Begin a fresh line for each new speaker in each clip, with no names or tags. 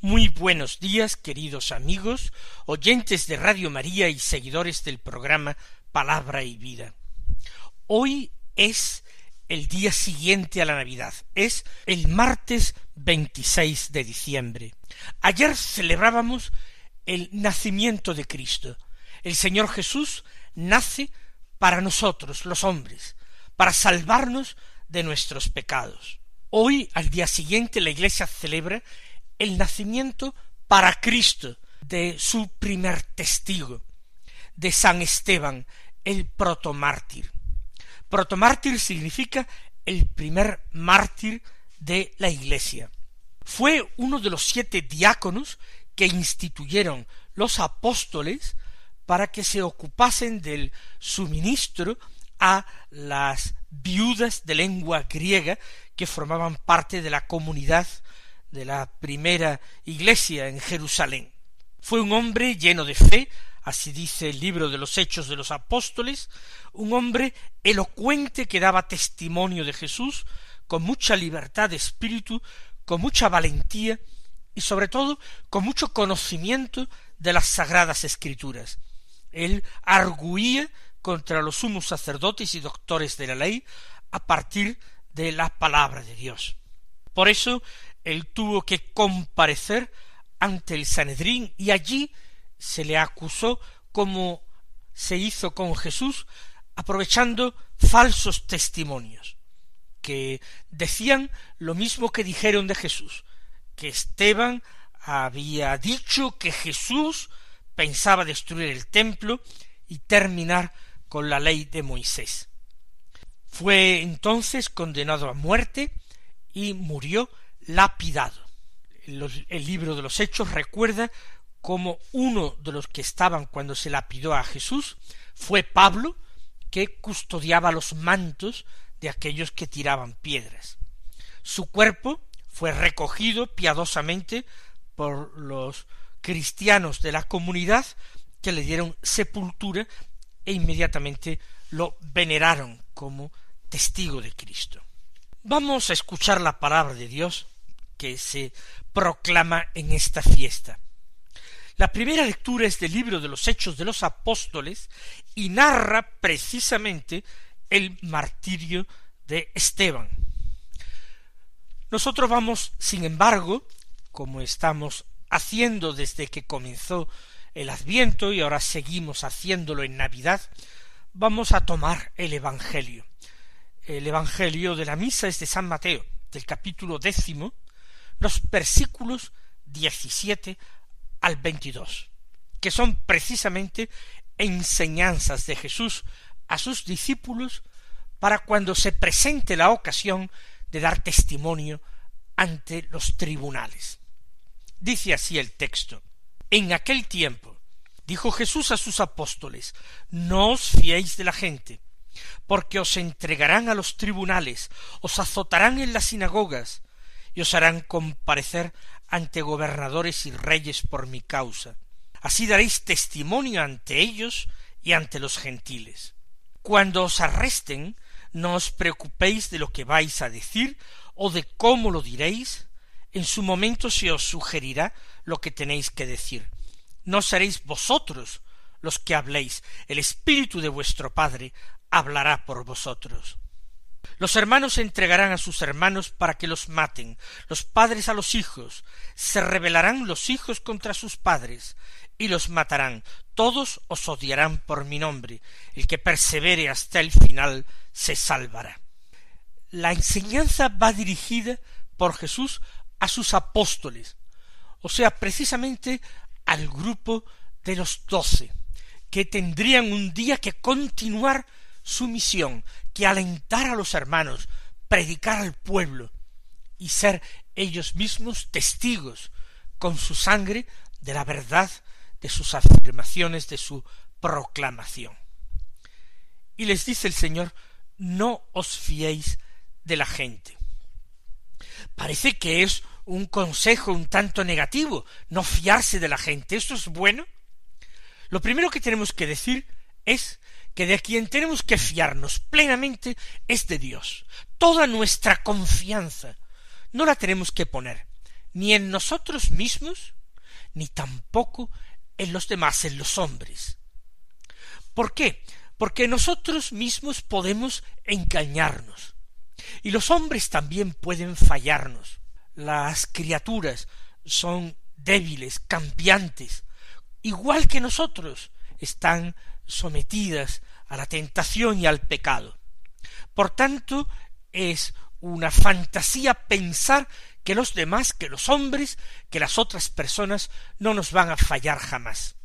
Muy buenos días, queridos amigos, oyentes de Radio María y seguidores del programa Palabra y Vida. Hoy es el día siguiente a la Navidad, es el martes 26 de diciembre. Ayer celebrábamos el nacimiento de Cristo. El Señor Jesús nace para nosotros, los hombres, para salvarnos de nuestros pecados. Hoy, al día siguiente, la Iglesia celebra el nacimiento para Cristo de su primer testigo, de San Esteban, el protomártir. Protomártir significa el primer mártir de la Iglesia. Fue uno de los siete diáconos que instituyeron los apóstoles para que se ocupasen del suministro a las viudas de lengua griega que formaban parte de la comunidad de la primera iglesia en Jerusalén. Fue un hombre lleno de fe, así dice el libro de los Hechos de los Apóstoles, un hombre elocuente que daba testimonio de Jesús, con mucha libertad de espíritu, con mucha valentía y sobre todo con mucho conocimiento de las sagradas escrituras. Él arguía contra los sumos sacerdotes y doctores de la ley a partir de la palabra de Dios. Por eso él tuvo que comparecer ante el Sanedrín y allí se le acusó como se hizo con Jesús, aprovechando falsos testimonios, que decían lo mismo que dijeron de Jesús, que Esteban había dicho que Jesús pensaba destruir el templo y terminar con la ley de Moisés. Fue entonces condenado a muerte y murió lapidado. el libro de los Hechos recuerda como uno de los que estaban cuando se lapidó a Jesús fue Pablo, que custodiaba los mantos de aquellos que tiraban piedras. Su cuerpo fue recogido piadosamente por los cristianos de la comunidad que le dieron sepultura e inmediatamente lo veneraron como testigo de Cristo. Vamos a escuchar la palabra de Dios que se proclama en esta fiesta. La primera lectura es del libro de los Hechos de los Apóstoles y narra precisamente el martirio de Esteban. Nosotros vamos, sin embargo, como estamos haciendo desde que comenzó el Adviento y ahora seguimos haciéndolo en Navidad, vamos a tomar el Evangelio. El Evangelio de la misa es de San Mateo, del capítulo décimo, los versículos 17 al 22, que son precisamente enseñanzas de Jesús a sus discípulos para cuando se presente la ocasión de dar testimonio ante los tribunales. Dice así el texto. En aquel tiempo dijo Jesús a sus apóstoles, no os fiéis de la gente, porque os entregarán a los tribunales, os azotarán en las sinagogas, y os harán comparecer ante gobernadores y reyes por mi causa. Así daréis testimonio ante ellos y ante los gentiles. Cuando os arresten, no os preocupéis de lo que vais a decir o de cómo lo diréis, en su momento se os sugerirá lo que tenéis que decir. No seréis vosotros los que habléis, el Espíritu de vuestro Padre hablará por vosotros. Los hermanos entregarán a sus hermanos para que los maten, los padres a los hijos, se rebelarán los hijos contra sus padres, y los matarán, todos os odiarán por mi nombre, el que persevere hasta el final se salvará. La enseñanza va dirigida por Jesús a sus apóstoles, o sea, precisamente al grupo de los doce, que tendrían un día que continuar su misión, que alentar a los hermanos, predicar al pueblo y ser ellos mismos testigos con su sangre de la verdad de sus afirmaciones, de su proclamación. Y les dice el Señor, no os fiéis de la gente. Parece que es un consejo un tanto negativo, no fiarse de la gente. ¿Esto es bueno? Lo primero que tenemos que decir es que de quien tenemos que fiarnos plenamente es de Dios. Toda nuestra confianza no la tenemos que poner ni en nosotros mismos, ni tampoco en los demás, en los hombres. ¿Por qué? Porque nosotros mismos podemos engañarnos. Y los hombres también pueden fallarnos. Las criaturas son débiles, cambiantes, igual que nosotros, están sometidas a la tentación y al pecado. Por tanto, es una fantasía pensar que los demás, que los hombres, que las otras personas no nos van a fallar jamás.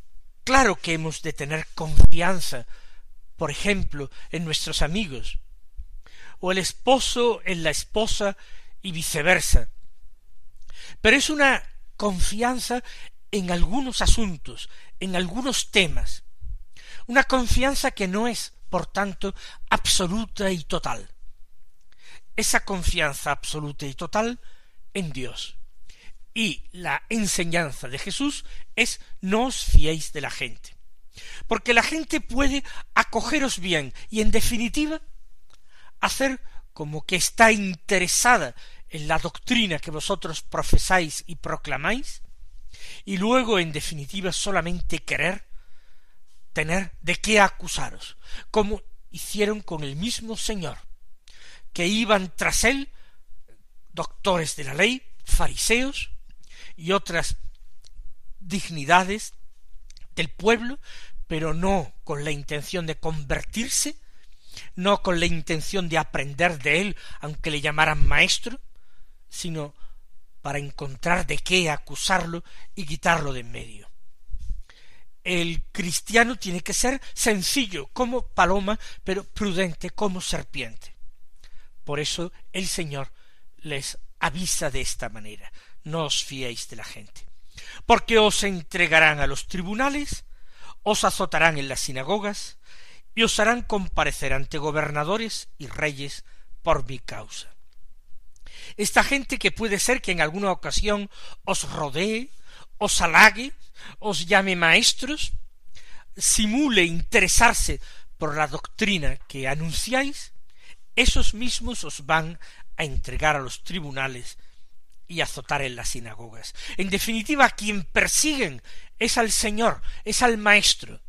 Claro que hemos de tener confianza, por ejemplo, en nuestros amigos, o el esposo en la esposa y viceversa. Pero es una confianza en algunos asuntos, en algunos temas, una confianza que no es, por tanto, absoluta y total. Esa confianza absoluta y total en Dios. Y la enseñanza de Jesús es no os fiéis de la gente. Porque la gente puede acogeros bien y en definitiva hacer como que está interesada en la doctrina que vosotros profesáis y proclamáis, y luego en definitiva solamente querer tener de qué acusaros, como hicieron con el mismo Señor, que iban tras él doctores de la ley, fariseos y otras dignidades del pueblo, pero no con la intención de convertirse, no con la intención de aprender de él, aunque le llamaran maestro, sino para encontrar de qué acusarlo y quitarlo de en medio el cristiano tiene que ser sencillo como paloma, pero prudente como serpiente. Por eso el Señor les avisa de esta manera, no os fiéis de la gente, porque os entregarán a los tribunales, os azotarán en las sinagogas, y os harán comparecer ante gobernadores y reyes por mi causa. Esta gente que puede ser que en alguna ocasión os rodee, os halague, os llame maestros, simule interesarse por la doctrina que anunciáis, esos mismos os van a entregar a los tribunales y azotar en las sinagogas. En definitiva, quien persiguen es al Señor, es al Maestro.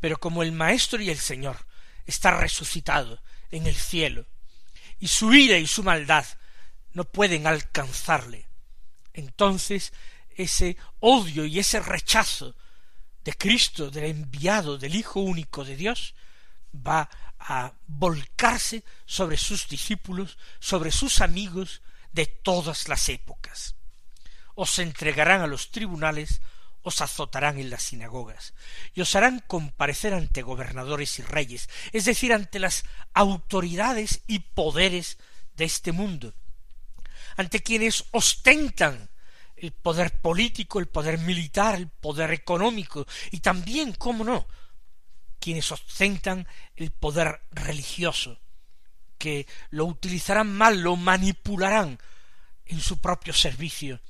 Pero como el Maestro y el Señor está resucitado en el cielo, y su ira y su maldad no pueden alcanzarle, entonces ese odio y ese rechazo de Cristo, del enviado, del Hijo único de Dios, va a volcarse sobre sus discípulos, sobre sus amigos de todas las épocas. Os entregarán a los tribunales, os azotarán en las sinagogas, y os harán comparecer ante gobernadores y reyes, es decir, ante las autoridades y poderes de este mundo, ante quienes ostentan el poder político, el poder militar, el poder económico y también, cómo no, quienes ostentan el poder religioso, que lo utilizarán mal, lo manipularán en su propio servicio,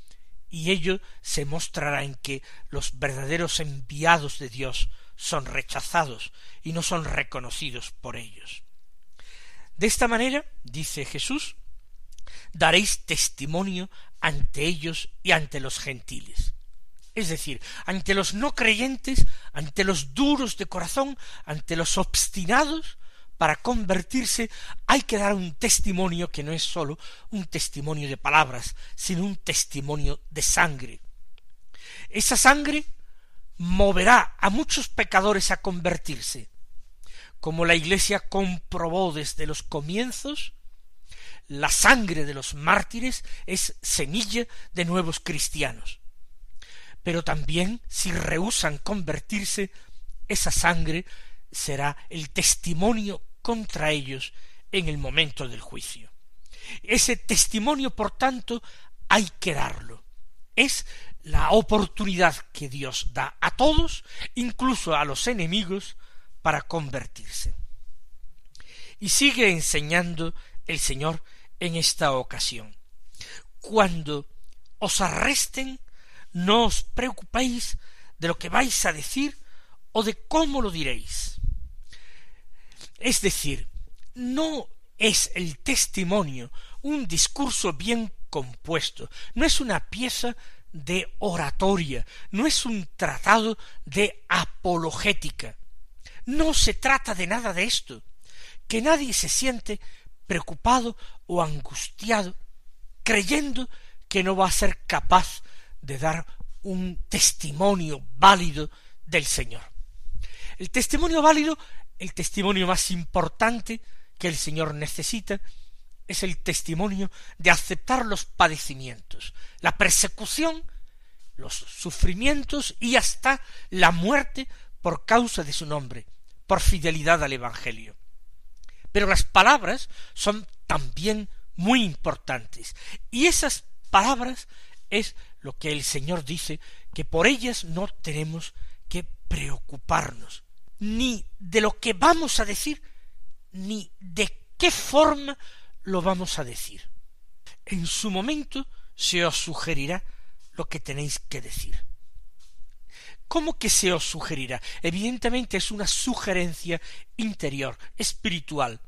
y ello se mostrará en que los verdaderos enviados de Dios son rechazados y no son reconocidos por ellos. De esta manera, dice Jesús, daréis testimonio ante ellos y ante los gentiles. Es decir, ante los no creyentes, ante los duros de corazón, ante los obstinados, para convertirse hay que dar un testimonio que no es sólo un testimonio de palabras, sino un testimonio de sangre. Esa sangre moverá a muchos pecadores a convertirse. Como la Iglesia comprobó desde los comienzos, la sangre de los mártires es semilla de nuevos cristianos. Pero también, si rehusan convertirse, esa sangre será el testimonio contra ellos en el momento del juicio. Ese testimonio, por tanto, hay que darlo. Es la oportunidad que Dios da a todos, incluso a los enemigos, para convertirse. Y sigue enseñando el Señor en esta ocasión. Cuando os arresten, no os preocupéis de lo que vais a decir o de cómo lo diréis. Es decir, no es el testimonio un discurso bien compuesto, no es una pieza de oratoria, no es un tratado de apologética. No se trata de nada de esto, que nadie se siente preocupado o angustiado, creyendo que no va a ser capaz de dar un testimonio válido del Señor. El testimonio válido, el testimonio más importante que el Señor necesita, es el testimonio de aceptar los padecimientos, la persecución, los sufrimientos y hasta la muerte por causa de su nombre, por fidelidad al Evangelio. Pero las palabras son también muy importantes, y esas palabras es lo que el Señor dice, que por ellas no tenemos que preocuparnos, ni de lo que vamos a decir, ni de qué forma lo vamos a decir. En su momento se os sugerirá lo que tenéis que decir. ¿Cómo que se os sugerirá? Evidentemente es una sugerencia interior, espiritual.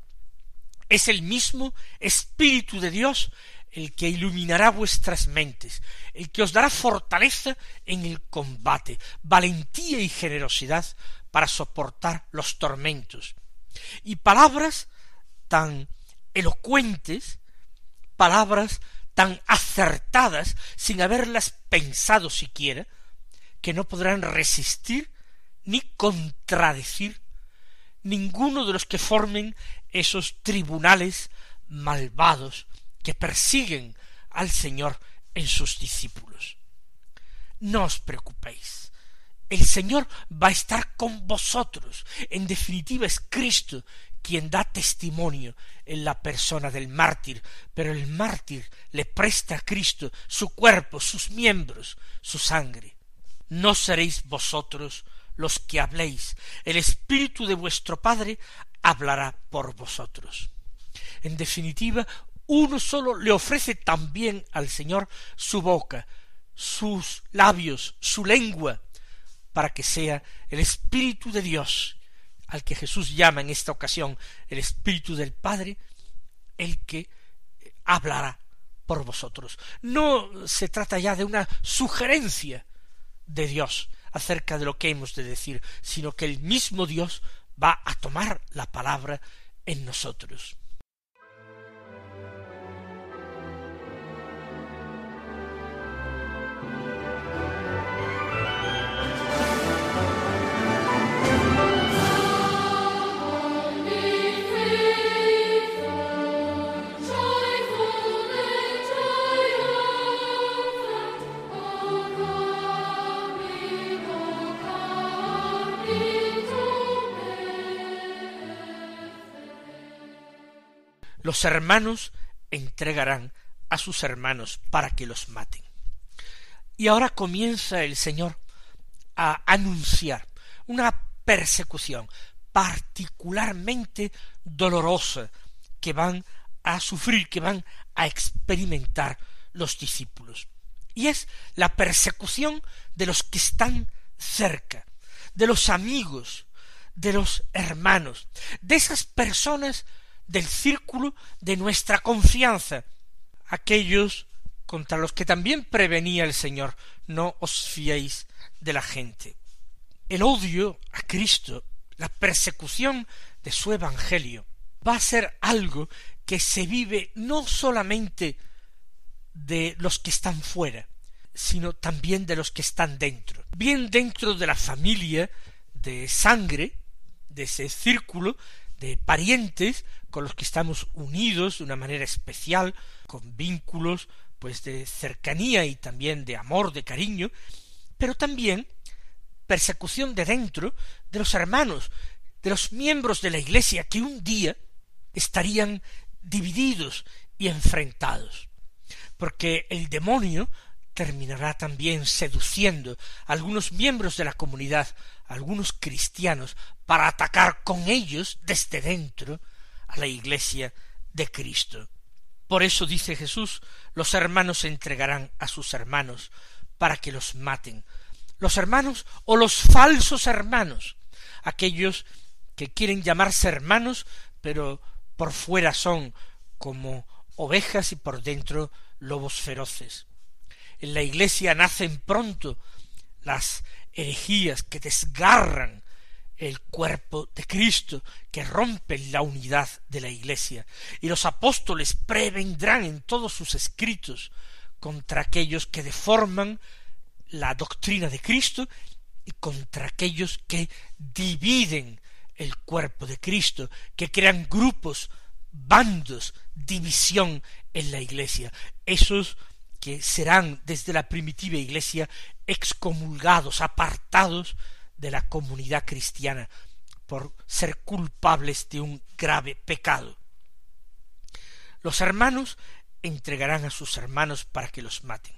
Es el mismo Espíritu de Dios el que iluminará vuestras mentes, el que os dará fortaleza en el combate, valentía y generosidad para soportar los tormentos, y palabras tan elocuentes, palabras tan acertadas sin haberlas pensado siquiera, que no podrán resistir ni contradecir ninguno de los que formen esos tribunales malvados que persiguen al Señor en sus discípulos. No os preocupéis. El Señor va a estar con vosotros. En definitiva es Cristo quien da testimonio en la persona del mártir, pero el mártir le presta a Cristo su cuerpo, sus miembros, su sangre. No seréis vosotros los que habléis, el Espíritu de vuestro Padre hablará por vosotros. En definitiva, uno solo le ofrece también al Señor su boca, sus labios, su lengua, para que sea el Espíritu de Dios al que Jesús llama en esta ocasión el Espíritu del Padre, el que hablará por vosotros. No se trata ya de una sugerencia de Dios acerca de lo que hemos de decir, sino que el mismo Dios va a tomar la palabra en nosotros. Los hermanos entregarán a sus hermanos para que los maten. Y ahora comienza el Señor a anunciar una persecución particularmente dolorosa que van a sufrir, que van a experimentar los discípulos. Y es la persecución de los que están cerca, de los amigos, de los hermanos, de esas personas del círculo de nuestra confianza, aquellos contra los que también prevenía el Señor, no os fiéis de la gente. El odio a Cristo, la persecución de su Evangelio, va a ser algo que se vive no solamente de los que están fuera, sino también de los que están dentro, bien dentro de la familia de sangre, de ese círculo de parientes con los que estamos unidos de una manera especial, con vínculos pues de cercanía y también de amor, de cariño, pero también persecución de dentro de los hermanos, de los miembros de la Iglesia que un día estarían divididos y enfrentados, porque el demonio terminará también seduciendo a algunos miembros de la comunidad, a algunos cristianos, para atacar con ellos desde dentro a la iglesia de Cristo. Por eso dice Jesús, los hermanos se entregarán a sus hermanos para que los maten. Los hermanos o los falsos hermanos, aquellos que quieren llamarse hermanos, pero por fuera son como ovejas y por dentro lobos feroces. En la iglesia nacen pronto las herejías que desgarran el cuerpo de Cristo, que rompen la unidad de la Iglesia, y los apóstoles prevendrán en todos sus escritos contra aquellos que deforman la doctrina de Cristo y contra aquellos que dividen el cuerpo de Cristo, que crean grupos, bandos, división en la Iglesia, esos que serán desde la primitiva Iglesia excomulgados, apartados de la comunidad cristiana por ser culpables de un grave pecado. Los hermanos entregarán a sus hermanos para que los maten.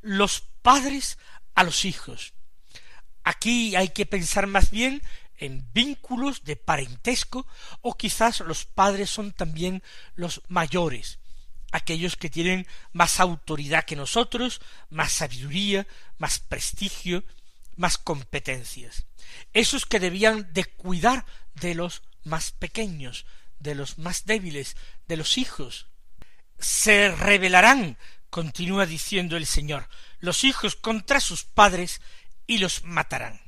Los padres a los hijos. Aquí hay que pensar más bien en vínculos de parentesco o quizás los padres son también los mayores, aquellos que tienen más autoridad que nosotros, más sabiduría, más prestigio, más competencias. Esos que debían de cuidar de los más pequeños, de los más débiles, de los hijos. Se rebelarán, continúa diciendo el Señor, los hijos contra sus padres y los matarán.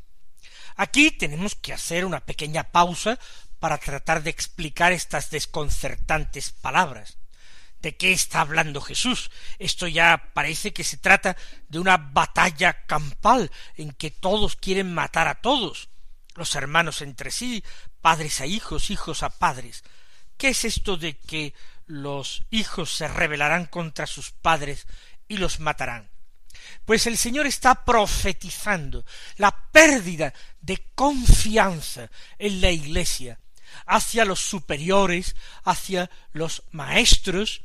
Aquí tenemos que hacer una pequeña pausa para tratar de explicar estas desconcertantes palabras. ¿De qué está hablando Jesús? Esto ya parece que se trata de una batalla campal en que todos quieren matar a todos, los hermanos entre sí, padres a hijos, hijos a padres. ¿Qué es esto de que los hijos se rebelarán contra sus padres y los matarán? Pues el Señor está profetizando la pérdida de confianza en la Iglesia hacia los superiores, hacia los maestros,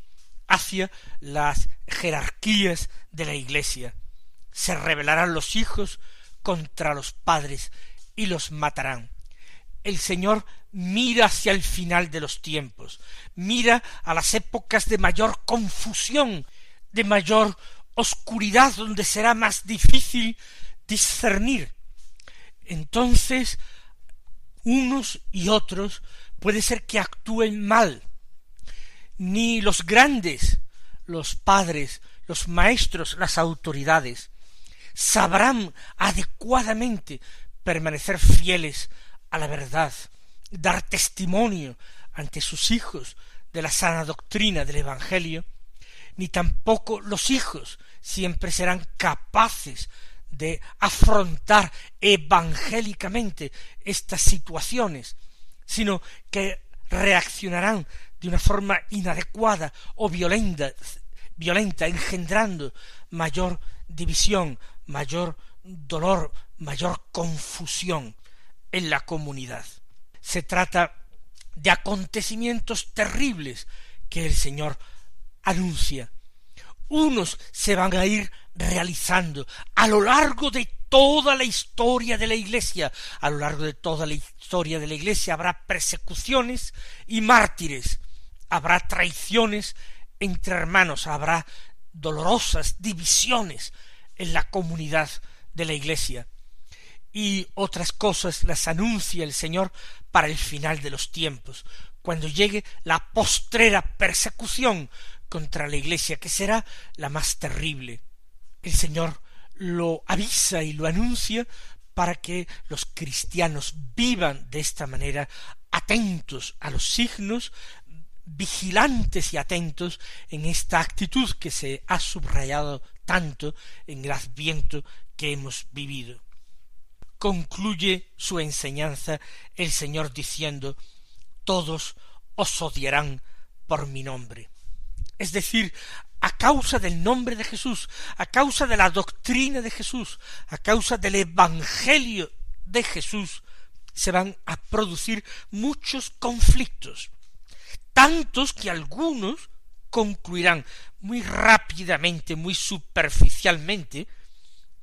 hacia las jerarquías de la Iglesia. Se rebelarán los hijos contra los padres y los matarán. El Señor mira hacia el final de los tiempos, mira a las épocas de mayor confusión, de mayor oscuridad, donde será más difícil discernir. Entonces, unos y otros puede ser que actúen mal, ni los grandes, los padres, los maestros, las autoridades, sabrán adecuadamente permanecer fieles a la verdad, dar testimonio ante sus hijos de la sana doctrina del Evangelio, ni tampoco los hijos siempre serán capaces de afrontar evangélicamente estas situaciones, sino que reaccionarán de una forma inadecuada o violenta, violenta, engendrando mayor división, mayor dolor, mayor confusión en la comunidad. Se trata de acontecimientos terribles que el Señor anuncia. Unos se van a ir realizando a lo largo de toda la historia de la Iglesia. A lo largo de toda la historia de la Iglesia habrá persecuciones y mártires habrá traiciones entre hermanos, habrá dolorosas divisiones en la comunidad de la Iglesia. Y otras cosas las anuncia el Señor para el final de los tiempos, cuando llegue la postrera persecución contra la Iglesia, que será la más terrible. El Señor lo avisa y lo anuncia para que los cristianos vivan de esta manera atentos a los signos, vigilantes y atentos en esta actitud que se ha subrayado tanto en el adviento que hemos vivido. Concluye su enseñanza el Señor diciendo todos os odiarán por mi nombre. Es decir, a causa del nombre de Jesús, a causa de la doctrina de Jesús, a causa del Evangelio de Jesús, se van a producir muchos conflictos, tantos que algunos concluirán muy rápidamente, muy superficialmente,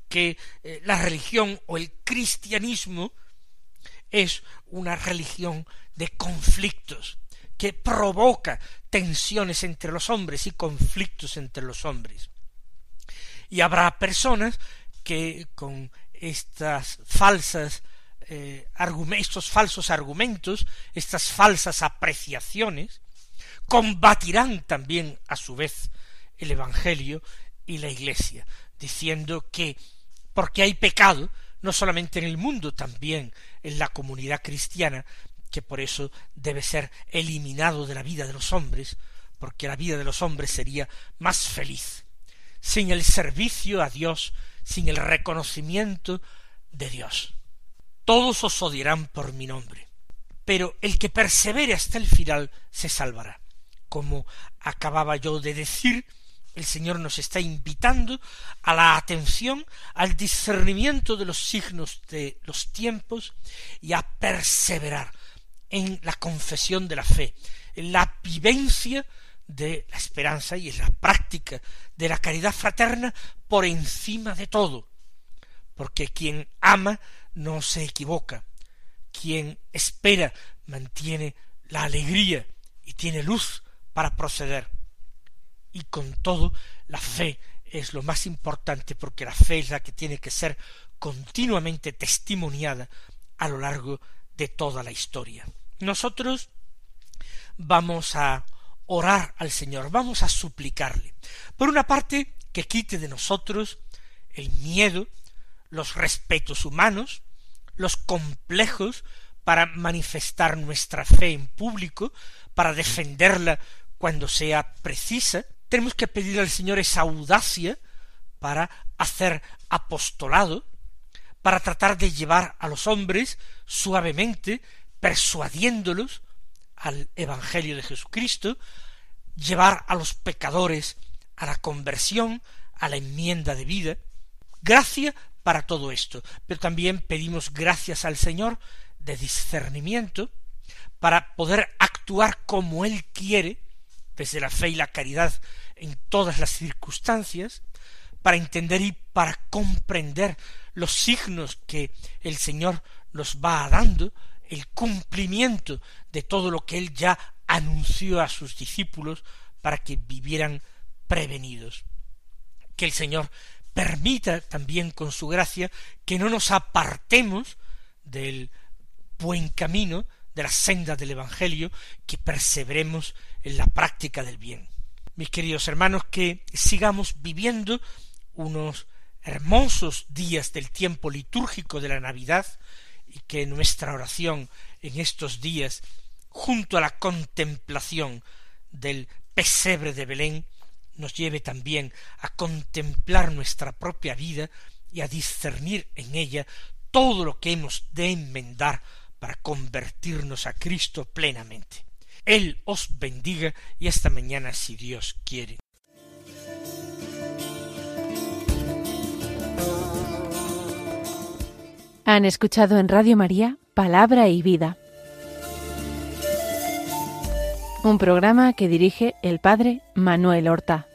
que eh, la religión o el cristianismo es una religión de conflictos, que provoca tensiones entre los hombres y conflictos entre los hombres. Y habrá personas que con estas falsas eh, estos falsos argumentos, estas falsas apreciaciones, combatirán también a su vez el Evangelio y la Iglesia, diciendo que porque hay pecado, no solamente en el mundo, también en la comunidad cristiana, que por eso debe ser eliminado de la vida de los hombres, porque la vida de los hombres sería más feliz, sin el servicio a Dios, sin el reconocimiento de Dios. Todos os odiarán por mi nombre, pero el que persevere hasta el final se salvará. Como acababa yo de decir, el Señor nos está invitando a la atención, al discernimiento de los signos de los tiempos y a perseverar en la confesión de la fe, en la vivencia de la esperanza y en la práctica de la caridad fraterna por encima de todo, porque quien ama no se equivoca, quien espera mantiene la alegría y tiene luz para proceder y con todo la fe es lo más importante porque la fe es la que tiene que ser continuamente testimoniada a lo largo de toda la historia. Nosotros vamos a orar al Señor, vamos a suplicarle. Por una parte, que quite de nosotros el miedo, los respetos humanos, los complejos para manifestar nuestra fe en público, para defenderla cuando sea precisa, tenemos que pedir al Señor esa audacia para hacer apostolado, para tratar de llevar a los hombres suavemente, persuadiéndolos al Evangelio de Jesucristo, llevar a los pecadores a la conversión, a la enmienda de vida. Gracia para todo esto, pero también pedimos gracias al Señor de discernimiento para poder actuar como Él quiere, desde la fe y la caridad en todas las circunstancias, para entender y para comprender los signos que el Señor nos va dando, el cumplimiento de todo lo que Él ya anunció a sus discípulos para que vivieran prevenidos. Que el Señor permita también con su gracia que no nos apartemos del buen camino, de la senda del Evangelio, que perseveremos en la práctica del bien. Mis queridos hermanos, que sigamos viviendo unos hermosos días del tiempo litúrgico de la Navidad y que nuestra oración en estos días, junto a la contemplación del pesebre de Belén, nos lleve también a contemplar nuestra propia vida y a discernir en ella todo lo que hemos de enmendar para convertirnos a Cristo plenamente. Él os bendiga y hasta mañana si Dios quiere.
Han escuchado en Radio María Palabra y Vida, un programa que dirige el Padre Manuel Horta.